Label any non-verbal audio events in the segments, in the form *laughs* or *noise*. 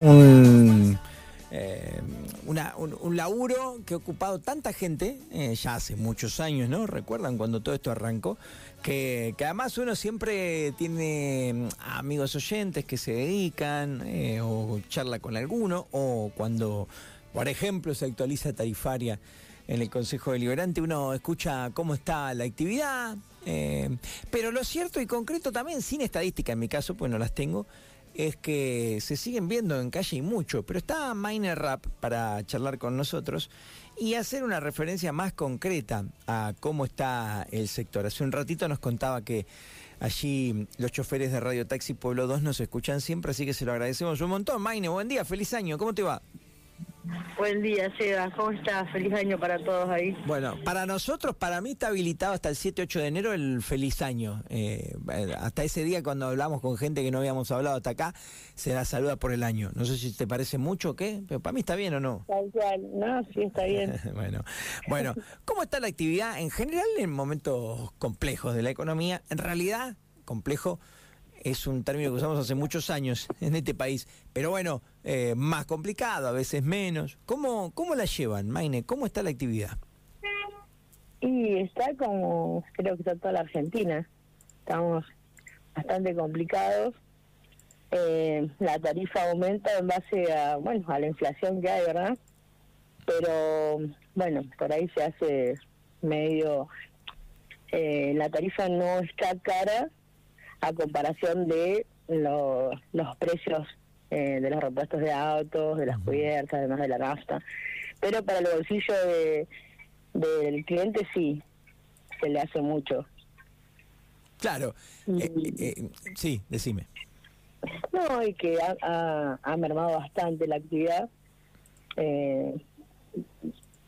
un, eh, un, un laburo que ha ocupado tanta gente, eh, ya hace muchos años, ¿no? Recuerdan cuando todo esto arrancó, que, que además uno siempre tiene mm, amigos oyentes que se dedican eh, o charla con alguno, o cuando, por ejemplo, se actualiza tarifaria en el Consejo Deliberante, uno escucha cómo está la actividad, pero lo cierto y concreto también, sin estadística en mi caso, pues no las tengo, es que se siguen viendo en calle y mucho, pero está Miner Rap para charlar con nosotros y hacer una referencia más concreta a cómo está el sector. Hace un ratito nos contaba que allí los choferes de Radio Taxi Pueblo 2 nos escuchan siempre, así que se lo agradecemos un montón. Maine, buen día, feliz año, ¿cómo te va? Buen día, Seba. ¿Cómo estás? Feliz año para todos ahí. Bueno, para nosotros, para mí está habilitado hasta el 7-8 de enero el feliz año. Eh, hasta ese día cuando hablamos con gente que no habíamos hablado hasta acá, se la saluda por el año. No sé si te parece mucho o qué, pero para mí está bien o no. Tal cual. No, sí, está bien. *laughs* bueno, bueno, ¿cómo está la actividad en general en momentos complejos de la economía? En realidad, complejo es un término que usamos hace muchos años *laughs* en este país, pero bueno, eh, más complicado, a veces menos. ¿Cómo, cómo la llevan, Maine? ¿Cómo está la actividad? Y está como, creo que está toda la Argentina. Estamos bastante complicados. Eh, la tarifa aumenta en base a, bueno, a la inflación que hay, ¿verdad? Pero, bueno, por ahí se hace medio... eh, la tarifa no está cara a comparación de lo- los precios eh, de los repuestos de autos, de las cubiertas, además de la nafta. Pero para el bolsillo de, del cliente sí, se le hace mucho. Claro, eh, eh, sí, decime. No, y que ha, ha, ha mermado bastante la actividad. Eh,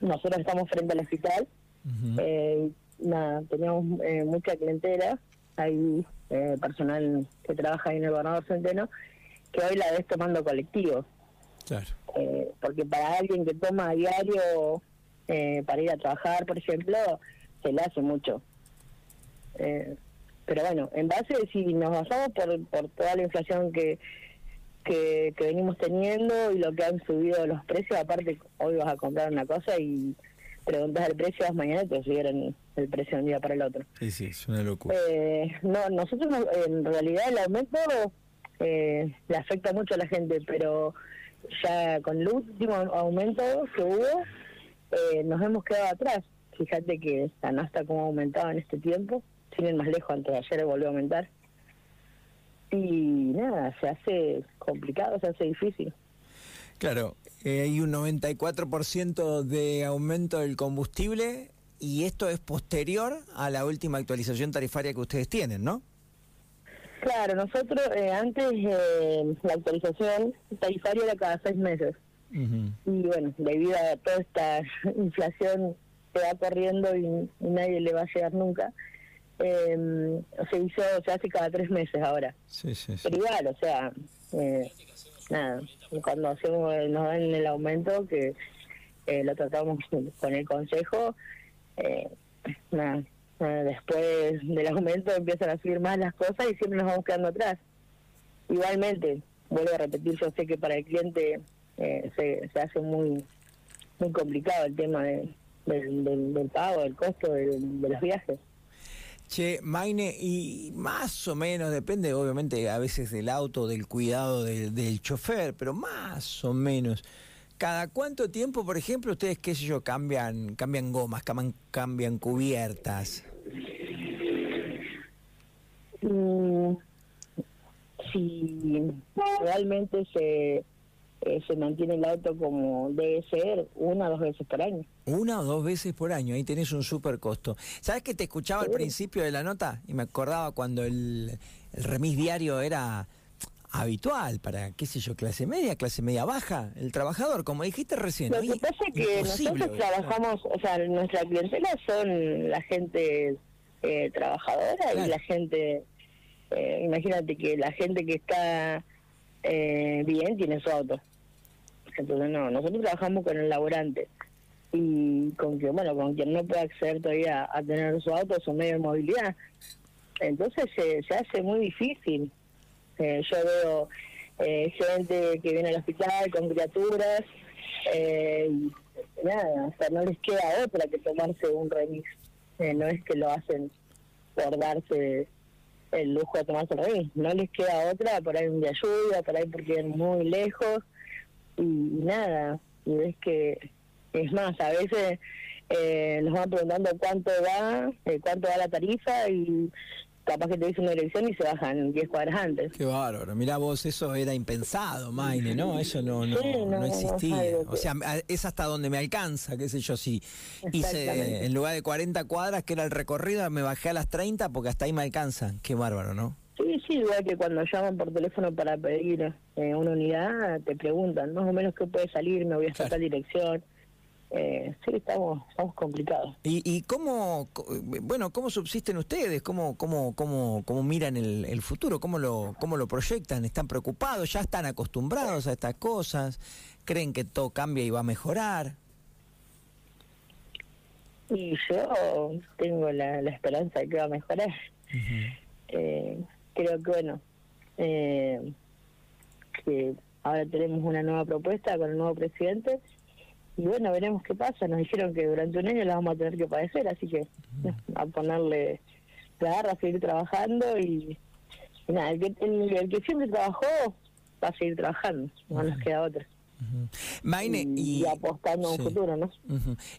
nosotros estamos frente al hospital. Eh, nada, teníamos eh, mucha clientela. Hay eh, personal que trabaja ahí en el gobernador Centeno que hoy la ves tomando colectivo. Claro. Eh, porque para alguien que toma a diario eh, para ir a trabajar, por ejemplo, se le hace mucho. Eh, pero bueno, en base, si nos basamos por, por toda la inflación que, que, que venimos teniendo y lo que han subido los precios, aparte hoy vas a comprar una cosa y preguntas el precio, vas mañana te subieron el precio de un día para el otro. Sí, sí, es una locura. Eh, no, nosotros no- en realidad el aumento eh, le afecta mucho a la gente, pero ya con el último aumento que hubo eh, nos hemos quedado atrás. Fíjate que la nafta como ha aumentado en este tiempo, siguen más lejos, antes de ayer volvió a aumentar. Y nada, se hace complicado, se hace difícil. Claro, eh, hay un 94% de aumento del combustible y esto es posterior a la última actualización tarifaria que ustedes tienen, ¿no? Claro, nosotros eh, antes eh, la actualización tarifaria era cada seis meses. y bueno, debido a toda esta *laughs* inflación que va corriendo y, y nadie le va a llegar nunca, eh, se hizo, se hace cada tres meses ahora. Sí, sí, sí. Pero igual, o sea, eh, nada, cuando hacemos, nos dan el aumento, que eh, lo tratamos con el consejo, eh, nada, después del aumento empiezan a subir más las cosas y siempre nos vamos quedando atrás. Igualmente, vuelvo a repetir, yo sé que para el cliente eh, se, se hace muy muy complicado el tema de, del, del, del pago, del costo de los viajes. Che, Maine, y más o menos, depende obviamente a veces del auto, del cuidado del chofer, pero más o menos, ¿cada cuánto tiempo, por ejemplo, ustedes, qué sé yo, cambian, cambian gomas, cambian, cambian cubiertas? Mm, si realmente se eh, se mantiene el auto como debe ser una o dos veces por año. Una o dos veces por año, ahí tenés un super costo. ¿Sabes que te escuchaba al principio de la nota? Y me acordaba cuando el, el remis diario era habitual para, qué sé yo, clase media, clase media baja, el trabajador, como dijiste recién. Lo que pasa es que nosotros trabajamos, o sea, nuestra clientela son la gente eh, trabajadora Claro. y la gente, eh, imagínate que la gente que está eh, bien tiene su auto. Entonces no, nosotros trabajamos con el laborante y con que bueno, con quien no puede acceder todavía a tener su auto, su medio de movilidad. Entonces se, se hace muy difícil. Eh, yo veo eh, gente que viene al hospital con criaturas, eh, y nada, o sea, no les queda otra que tomarse un remix. Eh, no es que lo hacen por darse el lujo de tomarse el remix, no les queda otra, por ahí un día lluvia, por ahí porque vienen muy lejos, y, nada, y ves que, es más, a veces eh, nos van preguntando cuánto va, eh, cuánto va la tarifa, y capaz que te dice una dirección y se bajan 10 cuadras antes. Qué bárbaro. Mirá vos, eso era impensado, Maine, ¿no? Eso no, no, no, existía. o sea, es hasta donde me alcanza, qué sé yo, si hice en lugar de 40 cuadras, que era el recorrido, me bajé a las 30 porque hasta ahí me alcanza. Qué bárbaro, ¿no? Sí, sí, igual que cuando llaman por teléfono para pedir eh, una unidad, te preguntan más o menos qué puede salir, me voy a estar dirección eh, sí, estamos, estamos complicados. ¿Y, ¿Y cómo, bueno, cómo subsisten ustedes? ¿Cómo, cómo, cómo, cómo miran el, el futuro? ¿Cómo lo, ¿Cómo lo proyectan? ¿Están preocupados? ¿Ya están acostumbrados a estas cosas? ¿Creen que todo cambia y va a mejorar? Y yo tengo la, esperanza de que va a mejorar. eh, creo que, bueno, eh, que ahora tenemos una nueva propuesta con el nuevo presidente y bueno, veremos qué pasa. Nos dijeron que durante un año la vamos a tener que padecer, así que a ponerle la garra, a seguir trabajando y, nada, el que, el, que siempre trabajó va a seguir trabajando, no nos queda otra. Y, apostando a un futuro, ¿no?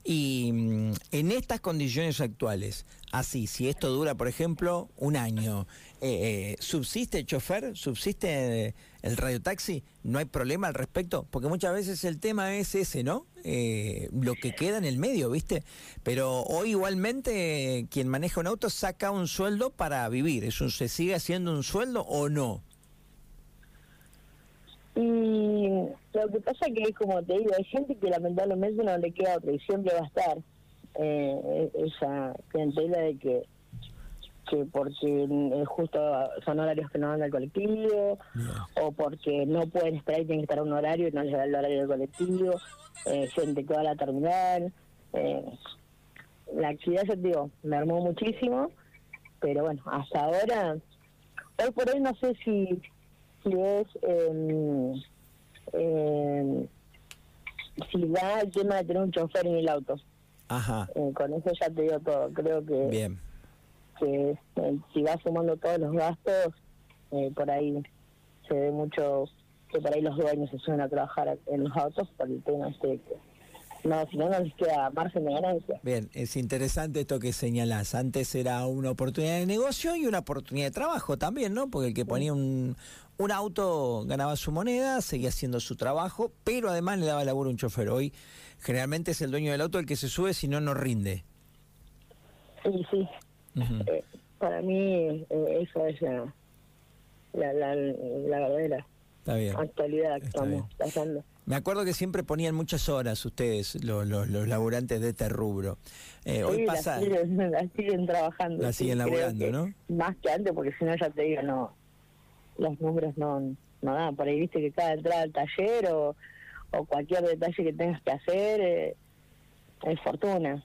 Y mm, en estas condiciones actuales, así, si esto dura, por ejemplo, un año, eh, eh, ¿subsiste el chofer? ¿Subsiste el radiotaxi? ¿No hay problema al respecto? Porque muchas veces el tema es ese, ¿no? Eh, lo que queda en el medio, ¿viste? Pero hoy igualmente quien maneja un auto saca un sueldo para vivir. ¿Eso se sigue haciendo un sueldo o no? Y lo que pasa que, como te digo, hay gente que lamentablemente no le queda otra y siempre va a estar eh, esa clientela de que que porque eh, justo son horarios que no van al colectivo o porque no pueden esperar y tienen que estar a un horario y no les da el horario del colectivo, eh, gente que va a la terminal. Eh, la actividad, yo te digo, me armó muchísimo, pero bueno, hasta ahora, hoy por hoy no sé si, si es, eh, si da el tema de tener un chofer en el auto. Ajá. Eh, con eso ya te digo todo, creo que... Bien que eh, si vas sumando todos los gastos, eh, por ahí se ve mucho que por ahí los dueños se suelen a trabajar en los autos por el tema este que no, si no, no les queda margen de ganancia. Bien, es interesante esto que señalás. Antes era una oportunidad de negocio y una oportunidad de trabajo también, ¿no? Porque el que ponía un, un auto ganaba su moneda, seguía haciendo su trabajo, pero además le daba laburo a un chofer. Hoy generalmente es el dueño del auto el que se sube, si no, no rinde. Sí, sí, eh, para mí eh, eso es la, la, verdadera actualidad que estamos pasando. Me acuerdo que siempre ponían muchas horas ustedes, los, los, laburantes de este rubro. Eh, hoy pasa... Las *laughs* siguen, trabajando. La siguen laburando, ¿no? Más que antes, porque si no, ya te digo, no, los números no, no dan. Por ahí viste que cada entrada al taller o, o cualquier detalle que tengas que hacer eh, es fortuna.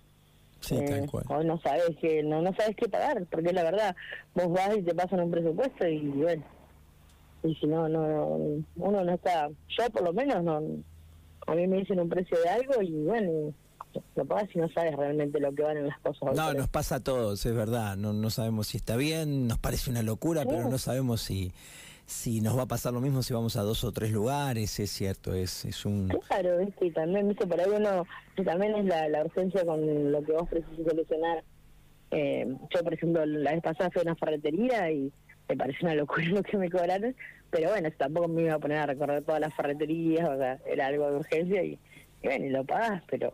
Sí, tal eh, cual. O no sabes que no, no sabes qué pagar, porque la verdad, vos vas y te pasan un presupuesto y bueno, y si no, no, uno no está, yo por lo menos no, a mí me dicen un precio de algo y bueno, lo pagas si no sabes realmente lo que valen las cosas. No, nos pasa a todos, es verdad, no, no sabemos si está bien, nos parece una locura, pero no sabemos si si nos va a pasar lo mismo si vamos a dos o tres lugares, es cierto, es, es un... Claro, y también, ¿viste? por ahí uno, también es la, la urgencia con lo que vos precisas solucionar. Eh, yo, por ejemplo, la vez pasada fui a una ferretería y me pareció una locura *laughs* lo que me cobraron, pero bueno, tampoco me iba a poner a recorrer todas las ferreterías, o sea, era algo de urgencia y, bueno, y lo pagás, pero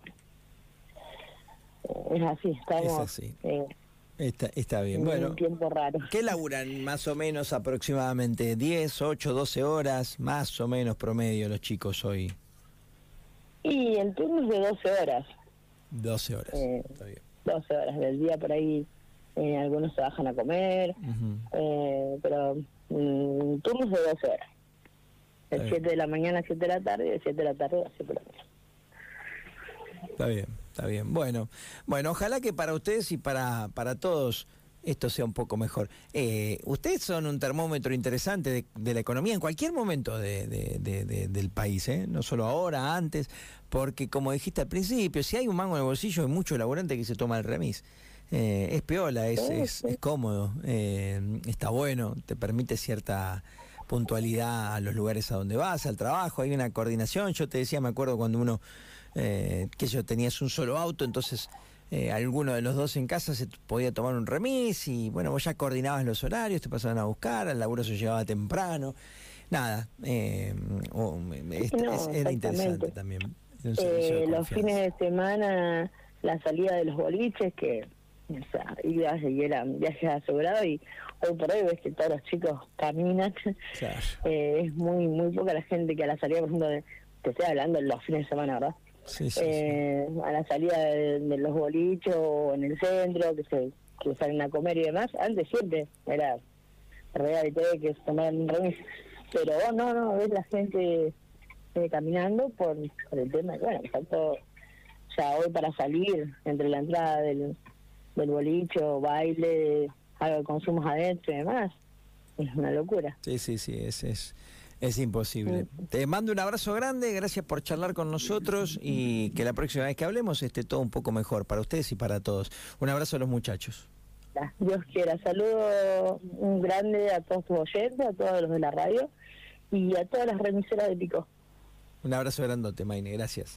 eh, es así, estamos... Es así. Está, está bien. Bueno, un tiempo raro. ¿Qué laburan más o menos aproximadamente? ¿10, 8, 12 horas? Más o menos promedio los chicos hoy. Y el turno es de 12 horas. 12 horas. Eh, está bien. 12 horas del día por ahí. Eh, algunos se bajan a comer. eh, pero mm, turnos de 12 horas. De 7 de la mañana a 7 de la tarde y de 7 de la tarde a 7 de la mañana. Está bien. Está bien. Bueno, bueno, ojalá que para ustedes y para, para todos esto sea un poco mejor. Eh, ustedes son un termómetro interesante de, la economía en cualquier momento de, del país, ¿eh? no solo ahora, antes, porque como dijiste al principio, si hay un mango en el bolsillo, hay mucho laburante que se toma el remis. Eh, es piola, es, es, es cómodo, está bueno, te permite cierta puntualidad a los lugares a donde vas, al trabajo, hay una coordinación. Yo te decía, me acuerdo cuando uno, que yo tenías un solo auto, entonces eh, alguno de los dos en casa se podía tomar un remis y bueno, vos ya coordinabas los horarios, te pasaban a buscar, el laburo se llevaba temprano. Nada, eh, era interesante también. Eh, los fines de semana, la salida de los boliches, que o sea, ibas y eran viajes asegurados y hoy por hoy ves que todos los chicos caminan. *laughs* Eh, es muy muy poca la gente que a la salida, por ejemplo, de, te estoy hablando los fines de semana, ¿verdad? Eh, a la salida de, los bolichos o en el centro, que se que salen a comer y demás. Antes siempre era real que se tomaban un remis. Pero no, no, ves la gente eh, caminando por, por el tema. Bueno, faltó ya hoy para salir entre la entrada del, del bolicho, baile, algo de consumos adentro y demás. Es una locura. Sí, sí, sí, es, es, es imposible. Te mando un abrazo grande, gracias por charlar con nosotros y que la próxima vez que hablemos esté todo un poco mejor para ustedes y para todos. Un abrazo a los muchachos. Dios quiera. Saludo un grande a todos tus oyentes, a todos los de la radio y a todas las remiseras de Pico. Un abrazo grandote, Maine. Gracias.